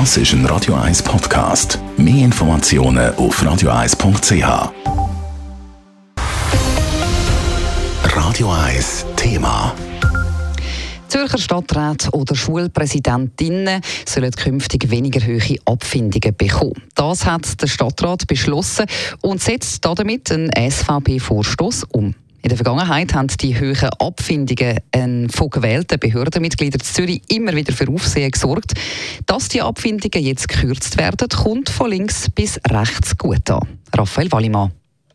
Das ist ein Radio 1 Podcast. Mehr Informationen auf radio1.ch. Radio 1 Thema. Zürcher Stadträte oder Schulpräsidentinnen sollen künftig weniger hohe Abfindungen bekommen. Das hat der Stadtrat beschlossen und setzt damit einen SVP-Vorstoß um. In der Vergangenheit haben die hohen Abfindungen von gewählten Behördenmitgliedern in Zürich immer wieder für Aufsehen gesorgt. Dass die Abfindungen jetzt gekürzt werden, kommt von links bis rechts gut an. Raphael Wallimann.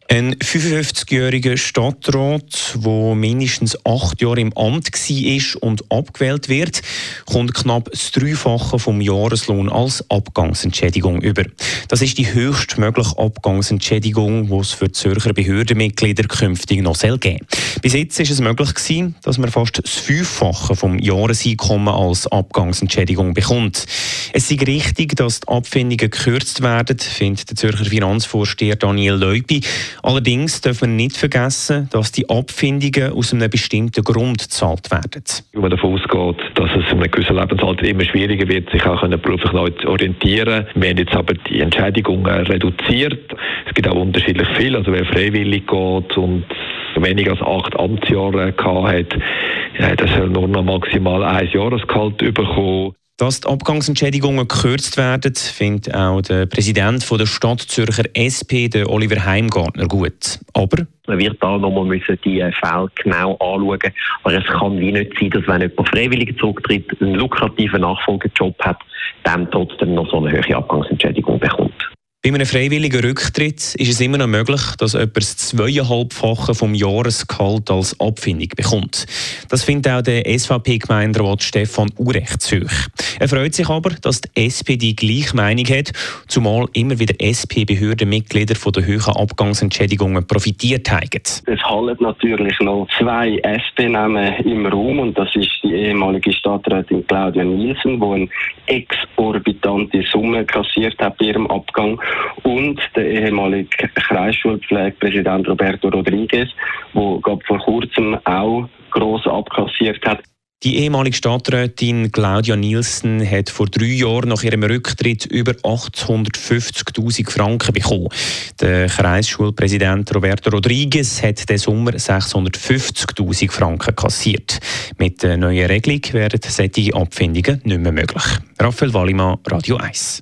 Ein 55-jähriger Stadtrat, der mindestens acht Jahre im Amt war und abgewählt wird, kommt knapp das Dreifache vom Jahreslohn als Abgangsentschädigung über. Das ist die höchstmögliche Abgangsentschädigung, die es für Zürcher Behördenmitglieder künftig noch geben soll. Bis jetzt ist es möglich gewesen, dass man fast das Fünffache vom Jahreseinkommen als Abgangsentschädigung bekommt. Es ist richtig, dass die Abfindungen gekürzt werden, findet der Zürcher Finanzvorsteher Daniel Leupi. Allerdings darf man nicht vergessen, dass die Abfindungen aus einem bestimmten Grund gezahlt werden. Wenn man davon ausgeht, dass es in einem gewissen Lebensalter immer schwieriger wird, sich auch beruflich neu zu orientieren. Wir haben jetzt aber die Entschädigungen reduziert. Es gibt auch unterschiedlich viel. Also wer freiwillig geht und weniger als acht Amtsjahre gehabt hat, der soll nur noch maximal ein Jahresgehalt bekommen. Dass die Abgangsentschädigungen gekürzt werden, findet auch der Präsident der Stadt Zürcher SP, der Oliver Heimgartner, gut. Aber man wird da nochmal müssen die Fälle genau anschauen. Aber es kann wie nicht sein, dass wenn jemand freiwillig zurücktritt, einen lukrativen Nachfolgejob hat, dann trotzdem noch so eine höhere Abgangsentschädigung bekommt. Bei einem freiwilligen Rücktritt ist es immer noch möglich, dass jemand das zweieinhalbfache vom Jahresgehalt als Abfindung bekommt. Das findet auch der SVP-Gemeinderat Stefan Urechtshoch. Er freut sich aber, dass die SP die gleiche Meinung hat, zumal immer wieder SP-Behördenmitglieder von den hohen Abgangsentschädigungen profitiert haben. Es halten natürlich noch zwei SP-Namen im Raum und das ist die ehemalige Stadträtin Claudia Nielsen, die eine exorbitante Summe kassiert hat bei ihrem Abgang und der ehemalige Kreisschulpflegepräsident Roberto Rodriguez, der vor kurzem auch gross abkassiert hat. Die ehemalige Stadträtin Claudia Nielsen hat vor drei Jahren nach ihrem Rücktritt über 850.000 Franken bekommen. Der Kreisschulpräsident Roberto Rodriguez hat den Sommer 650.000 Franken kassiert. Mit der neuen Regelung werden solche Abfindungen nicht mehr möglich. Raphael Wallimann, Radio 1.